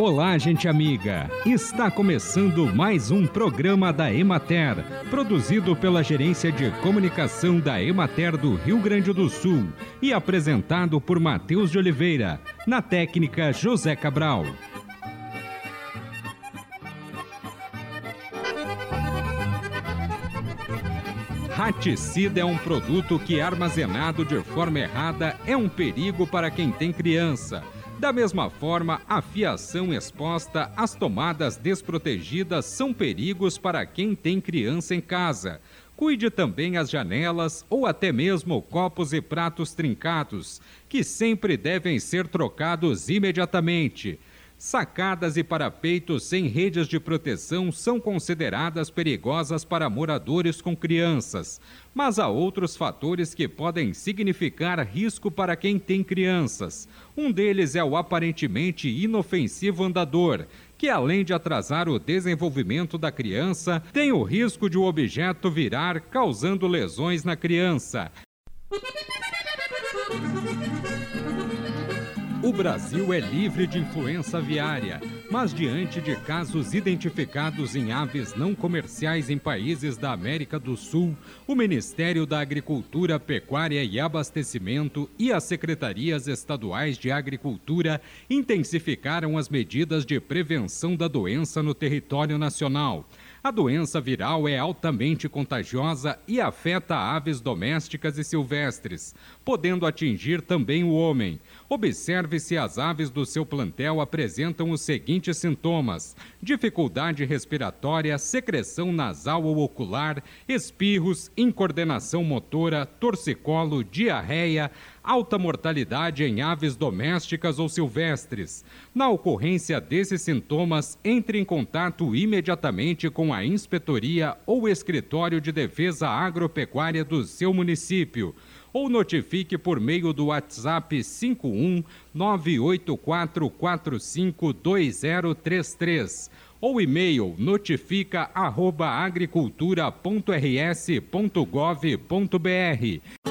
Olá, gente amiga! Está começando mais um programa da Emater, produzido pela Gerência de Comunicação da Emater do Rio Grande do Sul e apresentado por Matheus de Oliveira, na técnica José Cabral. Raticida é um produto que, armazenado de forma errada, é um perigo para quem tem criança. Da mesma forma, a fiação exposta às tomadas desprotegidas são perigos para quem tem criança em casa. Cuide também as janelas ou até mesmo copos e pratos trincados, que sempre devem ser trocados imediatamente. Sacadas e parapeitos sem redes de proteção são consideradas perigosas para moradores com crianças, mas há outros fatores que podem significar risco para quem tem crianças. Um deles é o aparentemente inofensivo andador, que além de atrasar o desenvolvimento da criança, tem o risco de o objeto virar, causando lesões na criança. O Brasil é livre de influenza aviária, mas diante de casos identificados em aves não comerciais em países da América do Sul, o Ministério da Agricultura, Pecuária e Abastecimento e as secretarias estaduais de Agricultura intensificaram as medidas de prevenção da doença no território nacional. A doença viral é altamente contagiosa e afeta aves domésticas e silvestres, podendo atingir também o homem. Observe se as aves do seu plantel apresentam os seguintes sintomas: dificuldade respiratória, secreção nasal ou ocular, espirros, incoordenação motora, torcicolo, diarreia, alta mortalidade em aves domésticas ou silvestres. Na ocorrência desses sintomas, entre em contato imediatamente com a inspetoria ou escritório de defesa agropecuária do seu município ou notifique por meio do WhatsApp 51 984452033 ou e-mail notifica@agricultura.rs.gov.br.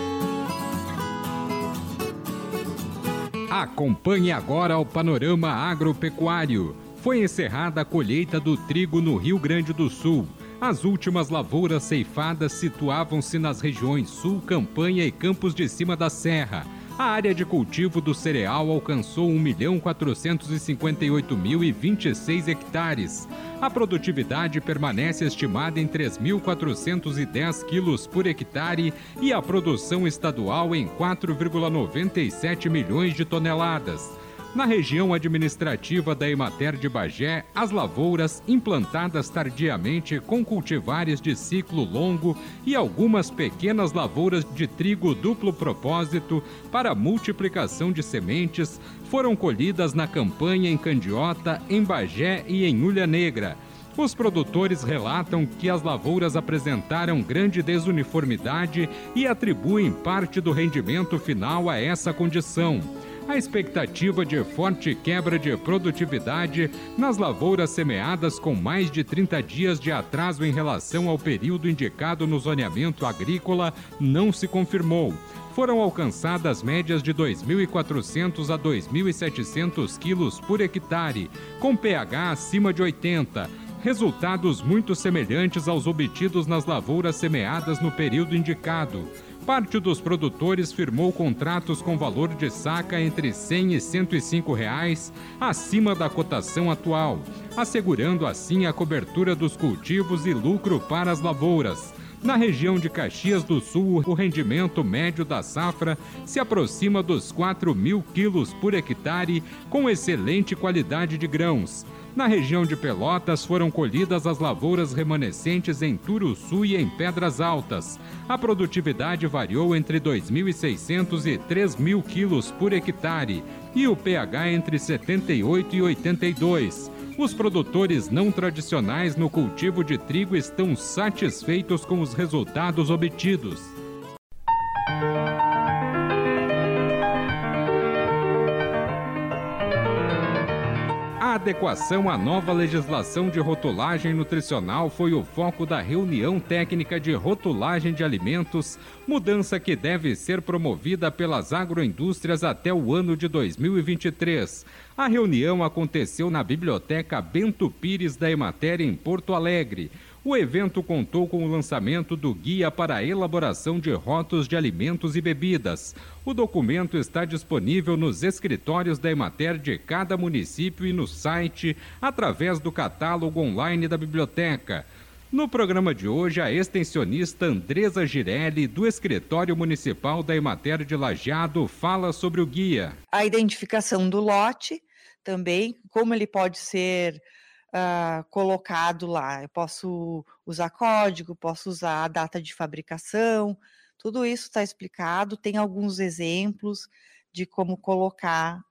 Acompanhe agora o panorama agropecuário. Foi encerrada a colheita do trigo no Rio Grande do Sul. As últimas lavouras ceifadas situavam-se nas regiões Sul, Campanha e Campos de Cima da Serra. A área de cultivo do cereal alcançou 1.458.026 hectares. A produtividade permanece estimada em 3.410 quilos por hectare e a produção estadual em 4,97 milhões de toneladas. Na região administrativa da Emater de Bagé, as lavouras implantadas tardiamente com cultivares de ciclo longo e algumas pequenas lavouras de trigo duplo propósito para multiplicação de sementes foram colhidas na campanha em Candiota, em Bagé e em Ulha Negra. Os produtores relatam que as lavouras apresentaram grande desuniformidade e atribuem parte do rendimento final a essa condição a expectativa de forte quebra de produtividade nas lavouras semeadas com mais de 30 dias de atraso em relação ao período indicado no zoneamento agrícola não se confirmou. Foram alcançadas médias de 2.400 a 2.700 quilos por hectare, com pH acima de 80 resultados muito semelhantes aos obtidos nas lavouras semeadas no período indicado. Parte dos produtores firmou contratos com valor de saca entre R$ 100 e 105 reais, acima da cotação atual, assegurando assim a cobertura dos cultivos e lucro para as lavouras. Na região de Caxias do Sul, o rendimento médio da safra se aproxima dos 4 mil quilos por hectare, com excelente qualidade de grãos. Na região de Pelotas foram colhidas as lavouras remanescentes em Turuçu e em Pedras Altas. A produtividade variou entre 2.600 e 3.000 quilos por hectare e o pH entre 78 e 82. Os produtores não tradicionais no cultivo de trigo estão satisfeitos com os resultados obtidos. Adequação à nova legislação de rotulagem nutricional foi o foco da reunião técnica de rotulagem de alimentos, mudança que deve ser promovida pelas agroindústrias até o ano de 2023. A reunião aconteceu na Biblioteca Bento Pires da Emater, em Porto Alegre. O evento contou com o lançamento do Guia para a Elaboração de Rótulos de Alimentos e Bebidas. O documento está disponível nos escritórios da Emater de cada município e no site, através do catálogo online da biblioteca. No programa de hoje, a extensionista Andresa Girelli, do Escritório Municipal da Emater de Lajeado, fala sobre o guia. A identificação do lote também, como ele pode ser uh, colocado lá. Eu posso usar código, posso usar a data de fabricação, tudo isso está explicado. Tem alguns exemplos de como colocar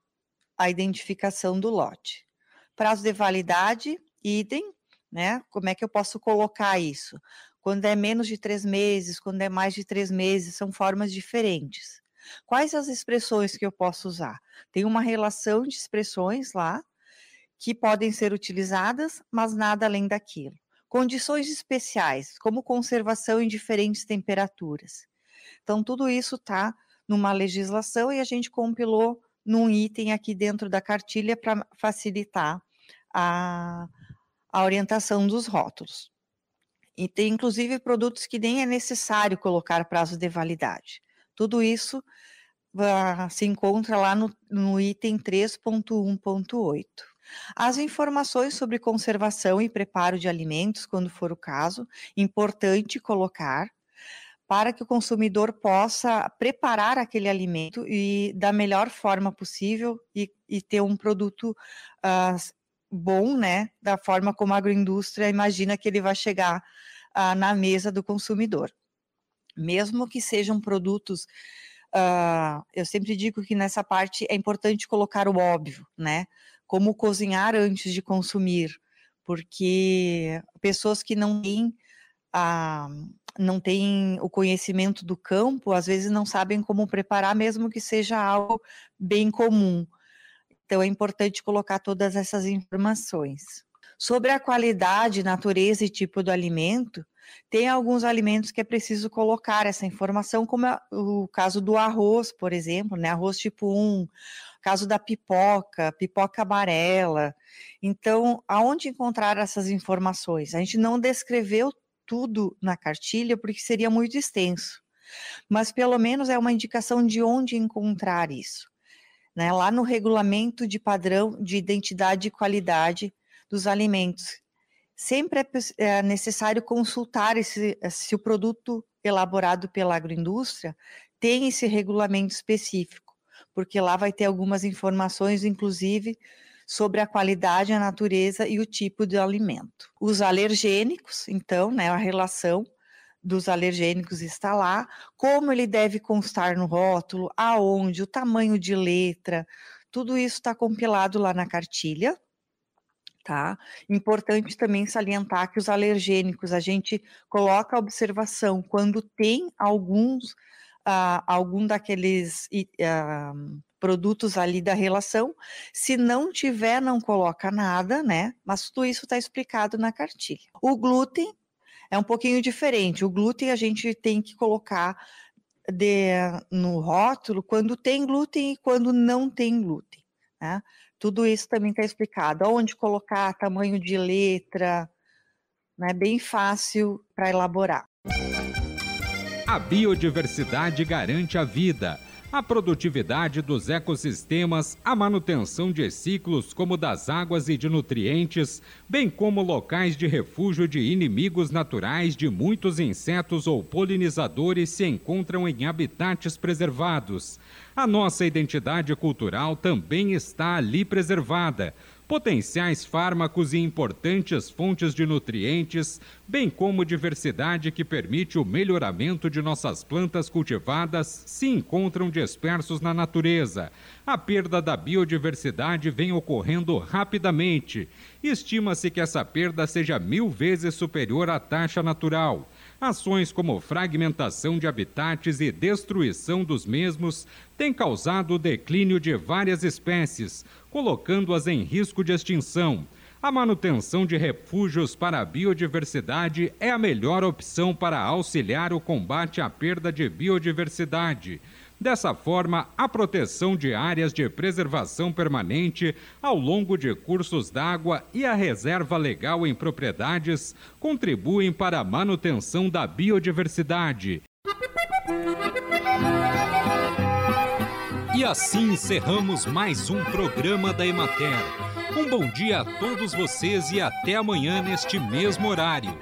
a identificação do lote. Prazo de validade, idem, né? Como é que eu posso colocar isso? Quando é menos de três meses, quando é mais de três meses, são formas diferentes. Quais as expressões que eu posso usar? Tem uma relação de expressões lá que podem ser utilizadas, mas nada além daquilo. Condições especiais, como conservação em diferentes temperaturas. Então, tudo isso está numa legislação e a gente compilou num item aqui dentro da cartilha para facilitar a, a orientação dos rótulos. E tem inclusive produtos que nem é necessário colocar prazo de validade. Tudo isso uh, se encontra lá no, no item 3.1.8. As informações sobre conservação e preparo de alimentos, quando for o caso, importante colocar para que o consumidor possa preparar aquele alimento e da melhor forma possível e, e ter um produto uh, bom, né? Da forma como a agroindústria imagina que ele vai chegar uh, na mesa do consumidor. Mesmo que sejam produtos Uh, eu sempre digo que nessa parte é importante colocar o óbvio, né? Como cozinhar antes de consumir, porque pessoas que não têm a, não têm o conhecimento do campo, às vezes não sabem como preparar, mesmo que seja algo bem comum. Então é importante colocar todas essas informações. Sobre a qualidade, natureza e tipo do alimento, tem alguns alimentos que é preciso colocar essa informação, como o caso do arroz, por exemplo, né? Arroz tipo 1, caso da pipoca, pipoca amarela. Então, aonde encontrar essas informações? A gente não descreveu tudo na cartilha porque seria muito extenso, mas pelo menos é uma indicação de onde encontrar isso. Né? Lá no regulamento de padrão de identidade e qualidade dos alimentos. Sempre é, é necessário consultar esse, se o produto elaborado pela agroindústria tem esse regulamento específico porque lá vai ter algumas informações, inclusive, sobre a qualidade, a natureza e o tipo de alimento. Os alergênicos, então, né, a relação dos alergênicos está lá, como ele deve constar no rótulo, aonde, o tamanho de letra, tudo isso está compilado lá na cartilha. Tá? Importante também salientar que os alergênicos a gente coloca a observação quando tem alguns uh, algum daqueles uh, produtos ali da relação. Se não tiver, não coloca nada, né? Mas tudo isso está explicado na cartilha. O glúten é um pouquinho diferente. O glúten a gente tem que colocar de, no rótulo quando tem glúten e quando não tem glúten. Né? Tudo isso também está explicado. Onde colocar, tamanho de letra, né? bem fácil para elaborar. A biodiversidade garante a vida, a produtividade dos ecossistemas, a manutenção de ciclos como das águas e de nutrientes, bem como locais de refúgio de inimigos naturais de muitos insetos ou polinizadores se encontram em habitats preservados. A nossa identidade cultural também está ali preservada potenciais fármacos e importantes fontes de nutrientes, bem como diversidade que permite o melhoramento de nossas plantas cultivadas, se encontram dispersos na natureza. A perda da biodiversidade vem ocorrendo rapidamente. Estima-se que essa perda seja mil vezes superior à taxa natural. Ações como fragmentação de habitats e destruição dos mesmos têm causado o declínio de várias espécies, colocando-as em risco de extinção. A manutenção de refúgios para a biodiversidade é a melhor opção para auxiliar o combate à perda de biodiversidade. Dessa forma, a proteção de áreas de preservação permanente ao longo de cursos d'água e a reserva legal em propriedades contribuem para a manutenção da biodiversidade. E assim encerramos mais um programa da Emater. Um bom dia a todos vocês e até amanhã neste mesmo horário.